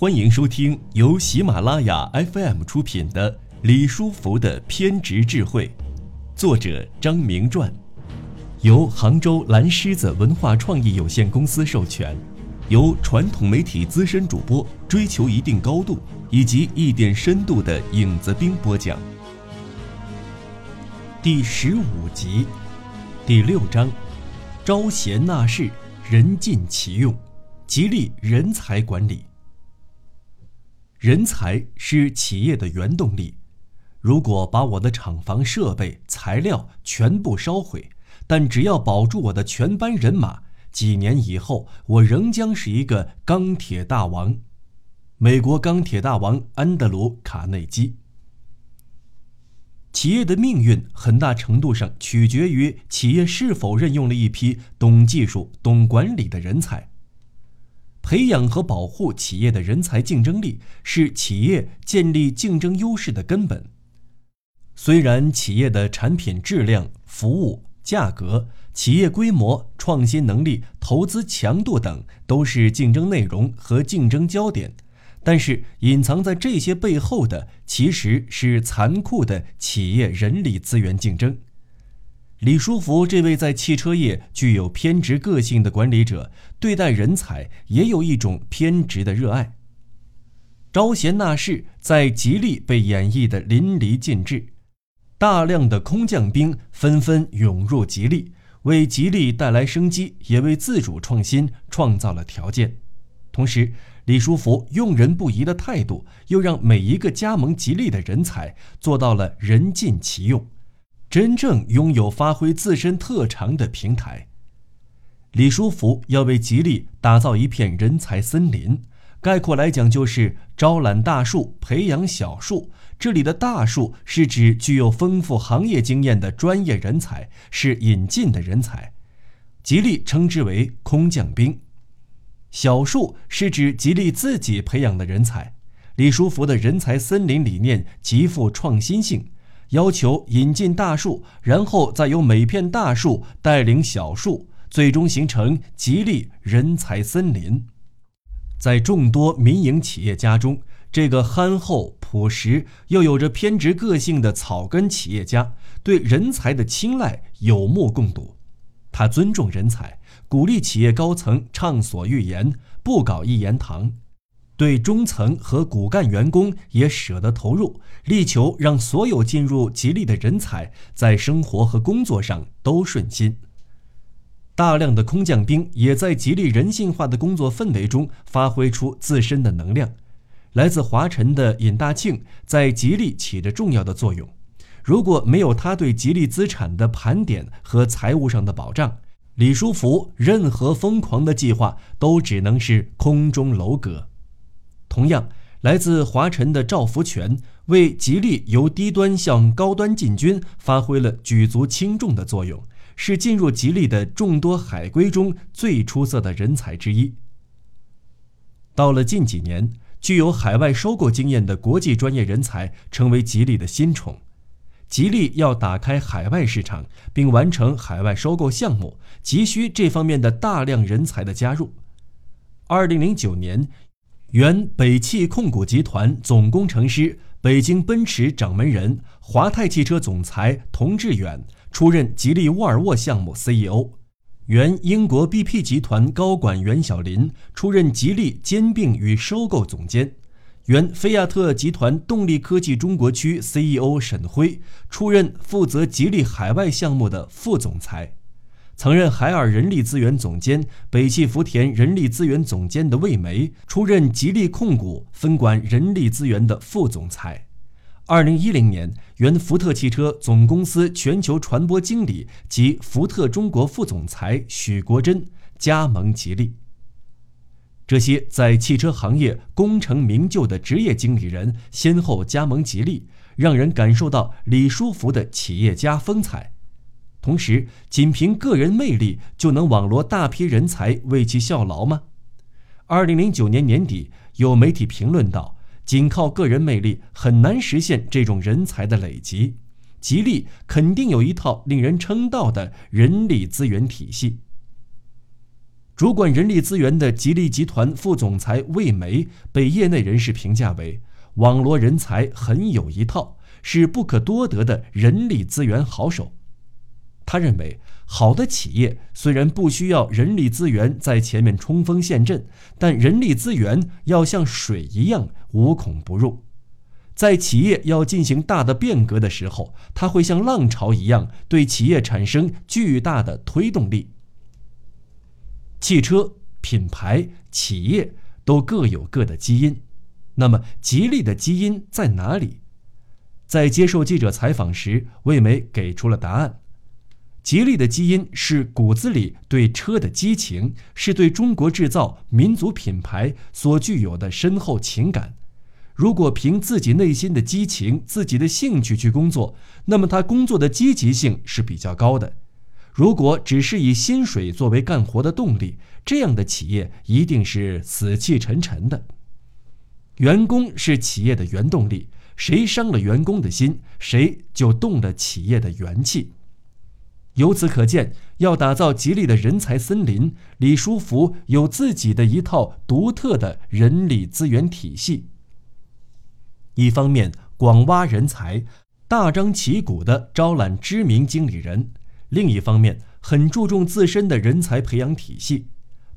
欢迎收听由喜马拉雅 FM 出品的《李书福的偏执智慧》，作者张明传，由杭州蓝狮子文化创意有限公司授权，由传统媒体资深主播追求一定高度以及一点深度的影子兵播讲。第十五集，第六章：招贤纳士，人尽其用，激励人才管理。人才是企业的原动力。如果把我的厂房设备、材料全部烧毁，但只要保住我的全班人马，几年以后，我仍将是一个钢铁大王。美国钢铁大王安德鲁·卡内基。企业的命运很大程度上取决于企业是否任用了一批懂技术、懂管理的人才。培养和保护企业的人才竞争力是企业建立竞争优势的根本。虽然企业的产品质量、服务、价格、企业规模、创新能力、投资强度等都是竞争内容和竞争焦点，但是隐藏在这些背后的其实是残酷的企业人力资源竞争。李书福这位在汽车业具有偏执个性的管理者，对待人才也有一种偏执的热爱。招贤纳士在吉利被演绎的淋漓尽致，大量的空降兵纷纷涌入吉利，为吉利带来生机，也为自主创新创造了条件。同时，李书福用人不疑的态度，又让每一个加盟吉利的人才做到了人尽其用。真正拥有发挥自身特长的平台，李书福要为吉利打造一片人才森林。概括来讲，就是招揽大树，培养小树。这里的大树是指具有丰富行业经验的专业人才，是引进的人才。吉利称之为空降兵。小树是指吉利自己培养的人才。李书福的人才森林理念极富创新性。要求引进大树，然后再由每片大树带领小树，最终形成吉利人才森林。在众多民营企业家中，这个憨厚朴实又有着偏执个性的草根企业家，对人才的青睐有目共睹。他尊重人才，鼓励企业高层畅所欲言，不搞一言堂。对中层和骨干员工也舍得投入，力求让所有进入吉利的人才在生活和工作上都顺心。大量的空降兵也在吉利人性化的工作氛围中发挥出自身的能量。来自华晨的尹大庆在吉利起着重要的作用。如果没有他对吉利资产的盘点和财务上的保障，李书福任何疯狂的计划都只能是空中楼阁。同样，来自华晨的赵福全为吉利由低端向高端进军发挥了举足轻重的作用，是进入吉利的众多海归中最出色的人才之一。到了近几年，具有海外收购经验的国际专业人才成为吉利的新宠。吉利要打开海外市场并完成海外收购项目，急需这方面的大量人才的加入。二零零九年。原北汽控股集团总工程师、北京奔驰掌门人、华泰汽车总裁童志远出任吉利沃尔沃项目 CEO；原英国 BP 集团高管袁小林出任吉利兼并与收购总监；原菲亚特集团动力科技中国区 CEO 沈辉出任负责吉利海外项目的副总裁。曾任海尔人力资源总监、北汽福田人力资源总监的魏梅出任吉利控股分管人力资源的副总裁。二零一零年，原福特汽车总公司全球传播经理及福特中国副总裁许国珍加盟吉利。这些在汽车行业功成名就的职业经理人先后加盟吉利，让人感受到李书福的企业家风采。同时，仅凭个人魅力就能网罗大批人才为其效劳吗？二零零九年年底，有媒体评论道：“仅靠个人魅力很难实现这种人才的累积。吉利肯定有一套令人称道的人力资源体系。”主管人力资源的吉利集团副总裁魏梅被业内人士评价为网罗人才很有一套，是不可多得的人力资源好手。他认为，好的企业虽然不需要人力资源在前面冲锋陷阵，但人力资源要像水一样无孔不入。在企业要进行大的变革的时候，它会像浪潮一样对企业产生巨大的推动力。汽车品牌、企业都各有各的基因，那么吉利的基因在哪里？在接受记者采访时，魏梅给出了答案：吉利的基因是骨子里对车的激情，是对中国制造、民族品牌所具有的深厚情感。如果凭自己内心的激情、自己的兴趣去工作，那么他工作的积极性是比较高的。如果只是以薪水作为干活的动力，这样的企业一定是死气沉沉的。员工是企业的原动力，谁伤了员工的心，谁就动了企业的元气。由此可见，要打造吉利的人才森林，李书福有自己的一套独特的人力资源体系。一方面广挖人才，大张旗鼓地招揽知名经理人。另一方面，很注重自身的人才培养体系。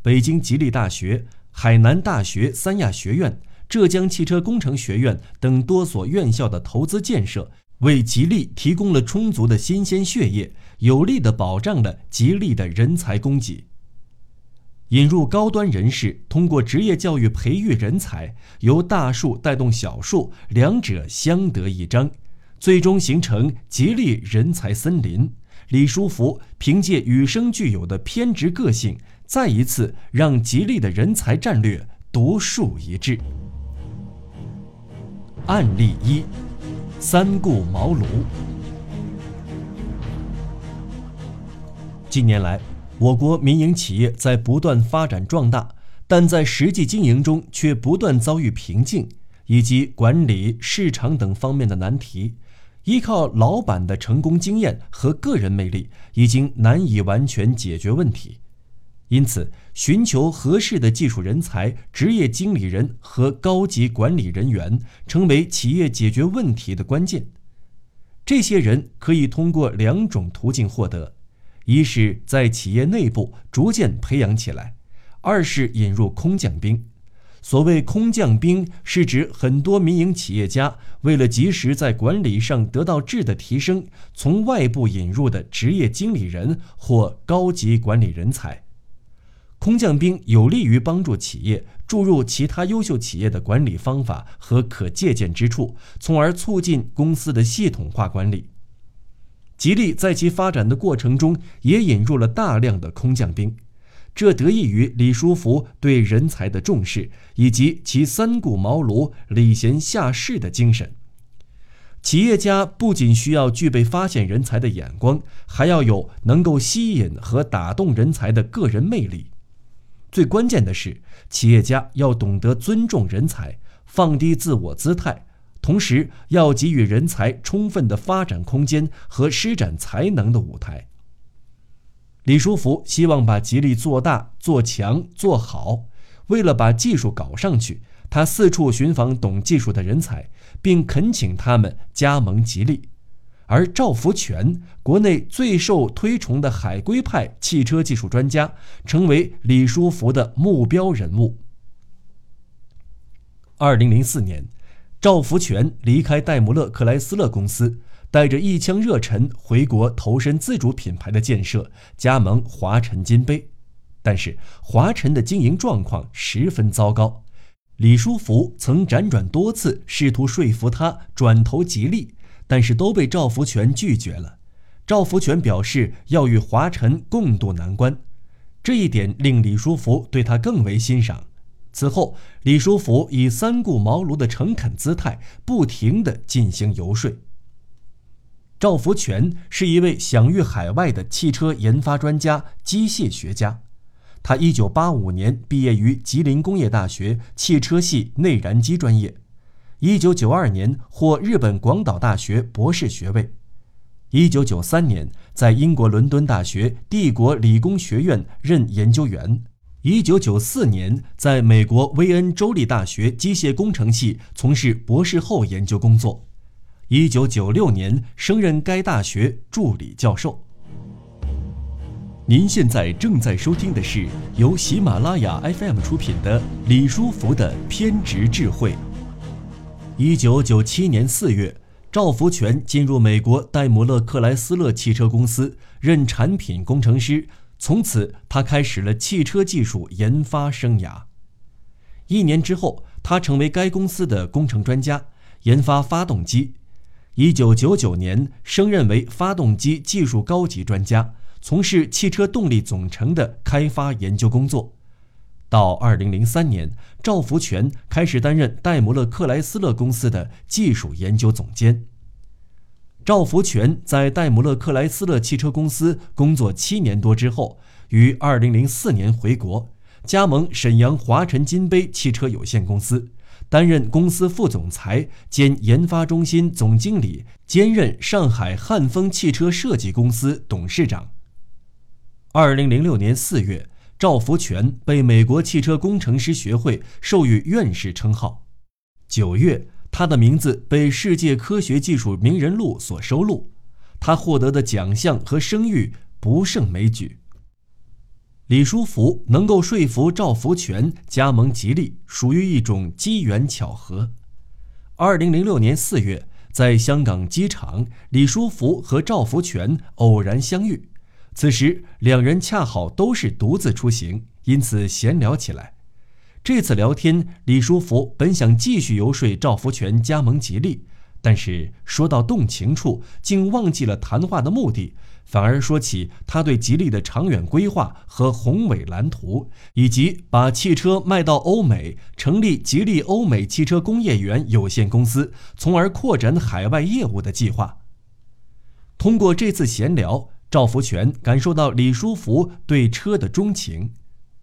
北京吉利大学、海南大学三亚学院、浙江汽车工程学院等多所院校的投资建设，为吉利提供了充足的新鲜血液，有力地保障了吉利的人才供给。引入高端人士，通过职业教育培育人才，由大树带动小树，两者相得益彰，最终形成吉利人才森林。李书福凭借与生俱有的偏执个性，再一次让吉利的人才战略独树一帜。案例一：三顾茅庐。近年来，我国民营企业在不断发展壮大，但在实际经营中却不断遭遇瓶颈，以及管理、市场等方面的难题。依靠老板的成功经验和个人魅力，已经难以完全解决问题。因此，寻求合适的技术人才、职业经理人和高级管理人员，成为企业解决问题的关键。这些人可以通过两种途径获得：一是在企业内部逐渐培养起来；二是引入空降兵。所谓空降兵，是指很多民营企业家为了及时在管理上得到质的提升，从外部引入的职业经理人或高级管理人才。空降兵有利于帮助企业注入其他优秀企业的管理方法和可借鉴之处，从而促进公司的系统化管理。吉利在其发展的过程中，也引入了大量的空降兵。这得益于李书福对人才的重视，以及其三顾茅庐、礼贤下士的精神。企业家不仅需要具备发现人才的眼光，还要有能够吸引和打动人才的个人魅力。最关键的是，企业家要懂得尊重人才，放低自我姿态，同时要给予人才充分的发展空间和施展才能的舞台。李书福希望把吉利做大、做强、做好。为了把技术搞上去，他四处寻访懂技术的人才，并恳请他们加盟吉利。而赵福全，国内最受推崇的海归派汽车技术专家，成为李书福的目标人物。二零零四年，赵福全离开戴姆勒克莱斯勒公司。带着一腔热忱回国投身自主品牌的建设，加盟华晨金杯，但是华晨的经营状况十分糟糕。李书福曾辗转多次试图说服他转投吉利，但是都被赵福全拒绝了。赵福全表示要与华晨共度难关，这一点令李书福对他更为欣赏。此后，李书福以三顾茅庐的诚恳姿态，不停地进行游说。赵福全是一位享誉海外的汽车研发专家、机械学家。他1985年毕业于吉林工业大学汽车系内燃机专业，1992年获日本广岛大学博士学位，1993年在英国伦敦大学帝国理工学院任研究员一九九四年，在美国威恩州立大学机械工程系从事博士后研究工作。一九九六年，升任该大学助理教授。您现在正在收听的是由喜马拉雅 FM 出品的李书福的偏执智慧。一九九七年四月，赵福全进入美国戴姆勒克莱斯勒汽车公司任产品工程师。从此，他开始了汽车技术研发生涯。一年之后，他成为该公司的工程专家，研发发动机。一九九九年，升任为发动机技术高级专家，从事汽车动力总成的开发研究工作。到二零零三年，赵福全开始担任戴姆勒克莱斯勒公司的技术研究总监。赵福全在戴姆勒克莱斯勒汽车公司工作七年多之后，于二零零四年回国，加盟沈阳华晨金杯汽车有限公司，担任公司副总裁兼研发中心总经理，兼任上海汉丰汽车设计公司董事长。二零零六年四月，赵福全被美国汽车工程师学会授予院士称号。九月。他的名字被《世界科学技术名人录》所收录，他获得的奖项和声誉不胜枚举。李书福能够说服赵福全加盟吉利，属于一种机缘巧合。二零零六年四月，在香港机场，李书福和赵福全偶然相遇，此时两人恰好都是独自出行，因此闲聊起来。这次聊天，李书福本想继续游说赵福全加盟吉利，但是说到动情处，竟忘记了谈话的目的，反而说起他对吉利的长远规划和宏伟蓝图，以及把汽车卖到欧美，成立吉利欧美汽车工业园有限公司，从而扩展海外业务的计划。通过这次闲聊，赵福全感受到李书福对车的钟情。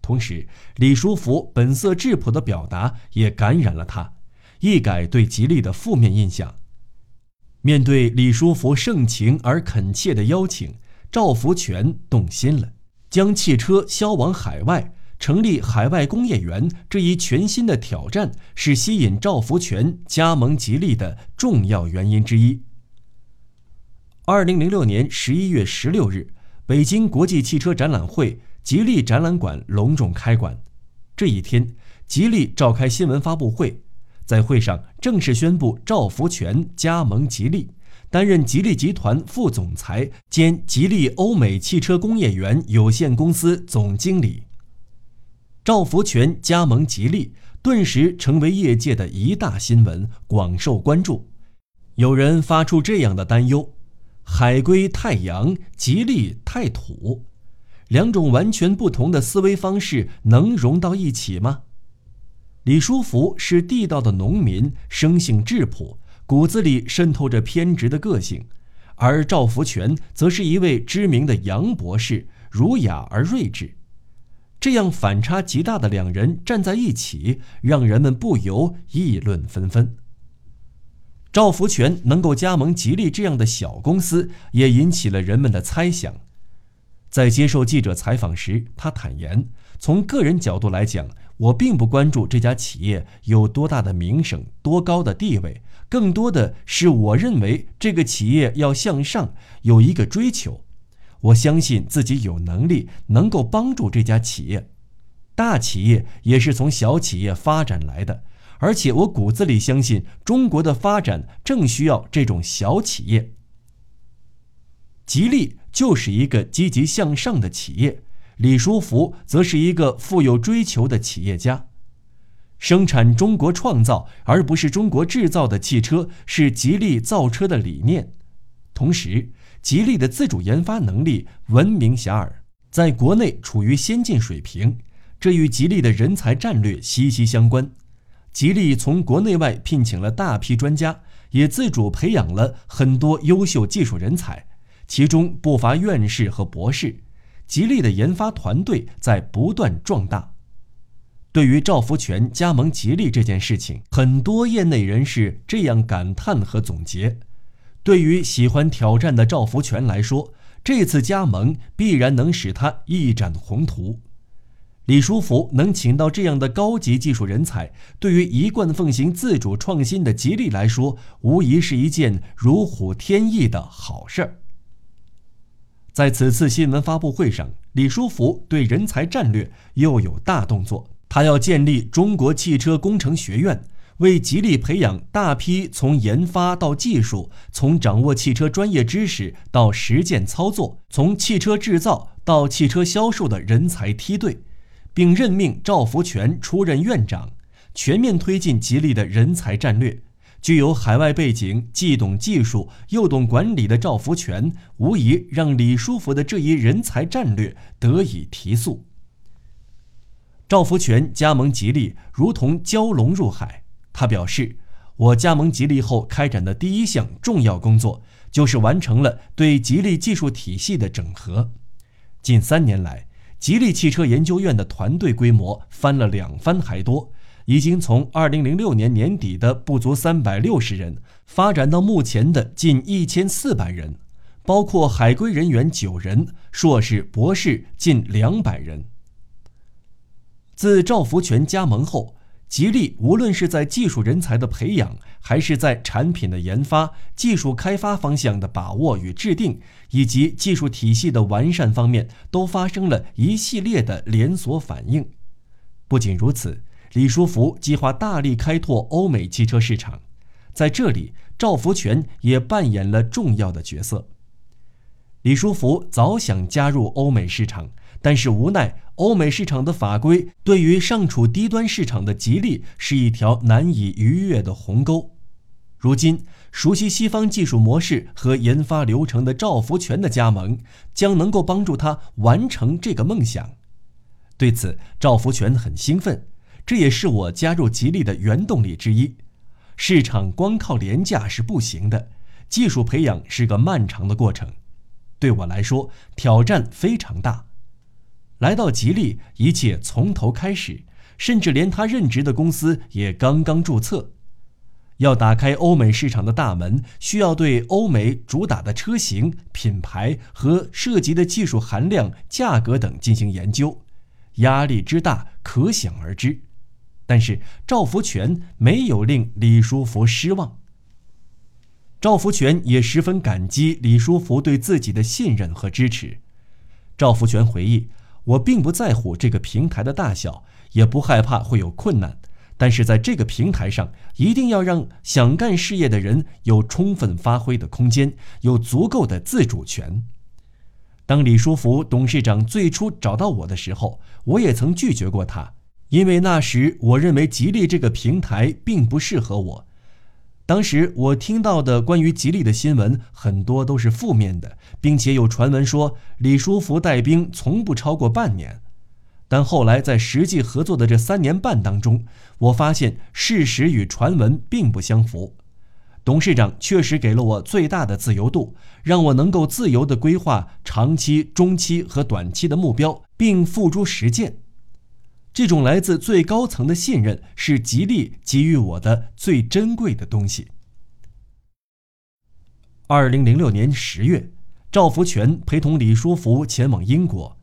同时，李书福本色质朴的表达也感染了他，一改对吉利的负面印象。面对李书福盛情而恳切的邀请，赵福全动心了，将汽车销往海外，成立海外工业园这一全新的挑战，是吸引赵福全加盟吉利的重要原因之一。二零零六年十一月十六日，北京国际汽车展览会。吉利展览馆隆重开馆，这一天，吉利召开新闻发布会，在会上正式宣布赵福全加盟吉利，担任吉利集团副总裁兼吉利欧美汽车工业园有限公司总经理。赵福全加盟吉利，顿时成为业界的一大新闻，广受关注。有人发出这样的担忧：海归太阳，吉利太土。两种完全不同的思维方式能融到一起吗？李书福是地道的农民，生性质朴，骨子里渗透着偏执的个性；而赵福全则是一位知名的洋博士，儒雅而睿智。这样反差极大的两人站在一起，让人们不由议论纷纷。赵福全能够加盟吉利这样的小公司，也引起了人们的猜想。在接受记者采访时，他坦言：“从个人角度来讲，我并不关注这家企业有多大的名声、多高的地位，更多的是我认为这个企业要向上，有一个追求。我相信自己有能力能够帮助这家企业。大企业也是从小企业发展来的，而且我骨子里相信中国的发展正需要这种小企业。”吉利就是一个积极向上的企业，李书福则是一个富有追求的企业家。生产中国创造而不是中国制造的汽车是吉利造车的理念。同时，吉利的自主研发能力闻名遐迩，在国内处于先进水平，这与吉利的人才战略息息相关。吉利从国内外聘请了大批专家，也自主培养了很多优秀技术人才。其中不乏院士和博士，吉利的研发团队在不断壮大。对于赵福全加盟吉利这件事情，很多业内人士这样感叹和总结：对于喜欢挑战的赵福全来说，这次加盟必然能使他一展宏图。李书福能请到这样的高级技术人才，对于一贯奉行自主创新的吉利来说，无疑是一件如虎添翼的好事儿。在此次新闻发布会上，李书福对人才战略又有大动作，他要建立中国汽车工程学院，为吉利培养大批从研发到技术、从掌握汽车专业知识到实践操作、从汽车制造到汽车销售的人才梯队。并任命赵福全出任院长，全面推进吉利的人才战略。具有海外背景、既懂技术又懂管理的赵福全，无疑让李书福的这一人才战略得以提速。赵福全加盟吉利如同蛟龙入海。他表示：“我加盟吉利后开展的第一项重要工作，就是完成了对吉利技术体系的整合。近三年来。”吉利汽车研究院的团队规模翻了两番还多，已经从2006年年底的不足360人，发展到目前的近1400人，包括海归人员九人，硕士、博士近200人。自赵福全加盟后。吉利无论是在技术人才的培养，还是在产品的研发、技术开发方向的把握与制定，以及技术体系的完善方面，都发生了一系列的连锁反应。不仅如此，李书福计划大力开拓欧美汽车市场，在这里，赵福全也扮演了重要的角色。李书福早想加入欧美市场。但是无奈，欧美市场的法规对于尚处低端市场的吉利是一条难以逾越的鸿沟。如今，熟悉西方技术模式和研发流程的赵福全的加盟，将能够帮助他完成这个梦想。对此，赵福全很兴奋，这也是我加入吉利的原动力之一。市场光靠廉价是不行的，技术培养是个漫长的过程，对我来说挑战非常大。来到吉利，一切从头开始，甚至连他任职的公司也刚刚注册。要打开欧美市场的大门，需要对欧美主打的车型、品牌和涉及的技术含量、价格等进行研究，压力之大可想而知。但是赵福全没有令李书福失望。赵福全也十分感激李书福对自己的信任和支持。赵福全回忆。我并不在乎这个平台的大小，也不害怕会有困难，但是在这个平台上，一定要让想干事业的人有充分发挥的空间，有足够的自主权。当李书福董事长最初找到我的时候，我也曾拒绝过他，因为那时我认为吉利这个平台并不适合我。当时我听到的关于吉利的新闻很多都是负面的，并且有传闻说李书福带兵从不超过半年。但后来在实际合作的这三年半当中，我发现事实与传闻并不相符。董事长确实给了我最大的自由度，让我能够自由地规划长期、中期和短期的目标，并付诸实践。这种来自最高层的信任是吉利给予我的最珍贵的东西。二零零六年十月，赵福全陪同李书福前往英国，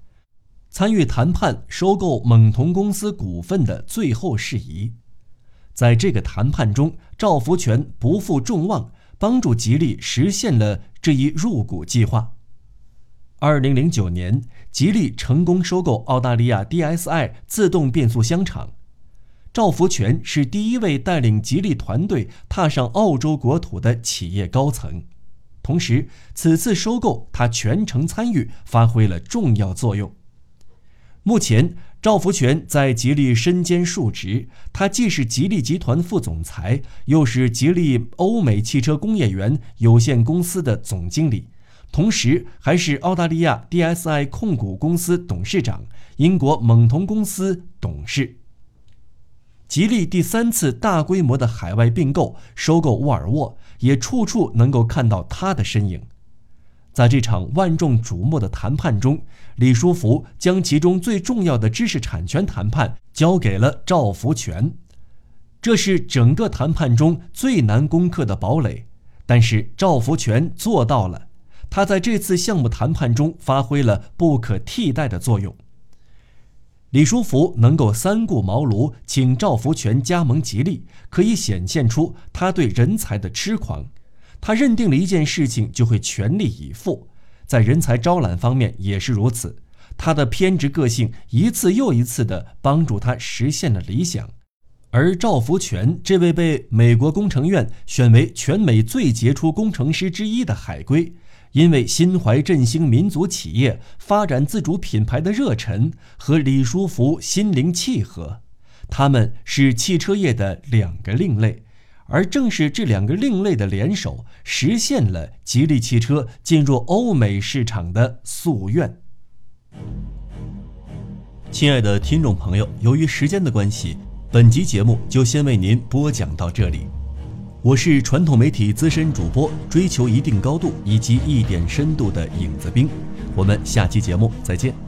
参与谈判收购蒙童公司股份的最后事宜。在这个谈判中，赵福全不负众望，帮助吉利实现了这一入股计划。二零零九年，吉利成功收购澳大利亚 DSI 自动变速箱厂。赵福全是第一位带领吉利团队踏上澳洲国土的企业高层，同时此次收购他全程参与，发挥了重要作用。目前，赵福全在吉利身兼数职，他既是吉利集团副总裁，又是吉利欧美汽车工业园有限公司的总经理。同时，还是澳大利亚 DSI 控股公司董事长、英国蒙童公司董事。吉利第三次大规模的海外并购，收购沃尔沃，也处处能够看到他的身影。在这场万众瞩目的谈判中，李书福将其中最重要的知识产权谈判交给了赵福全，这是整个谈判中最难攻克的堡垒。但是赵福全做到了。他在这次项目谈判中发挥了不可替代的作用。李书福能够三顾茅庐请赵福全加盟吉利，可以显现出他对人才的痴狂。他认定了一件事情就会全力以赴，在人才招揽方面也是如此。他的偏执个性一次又一次地帮助他实现了理想。而赵福全这位被美国工程院选为全美最杰出工程师之一的海归。因为心怀振兴民族企业、发展自主品牌的热忱和李书福心灵契合，他们是汽车业的两个另类，而正是这两个另类的联手，实现了吉利汽车进入欧美市场的夙愿。亲爱的听众朋友，由于时间的关系，本集节目就先为您播讲到这里。我是传统媒体资深主播，追求一定高度以及一点深度的影子兵。我们下期节目再见。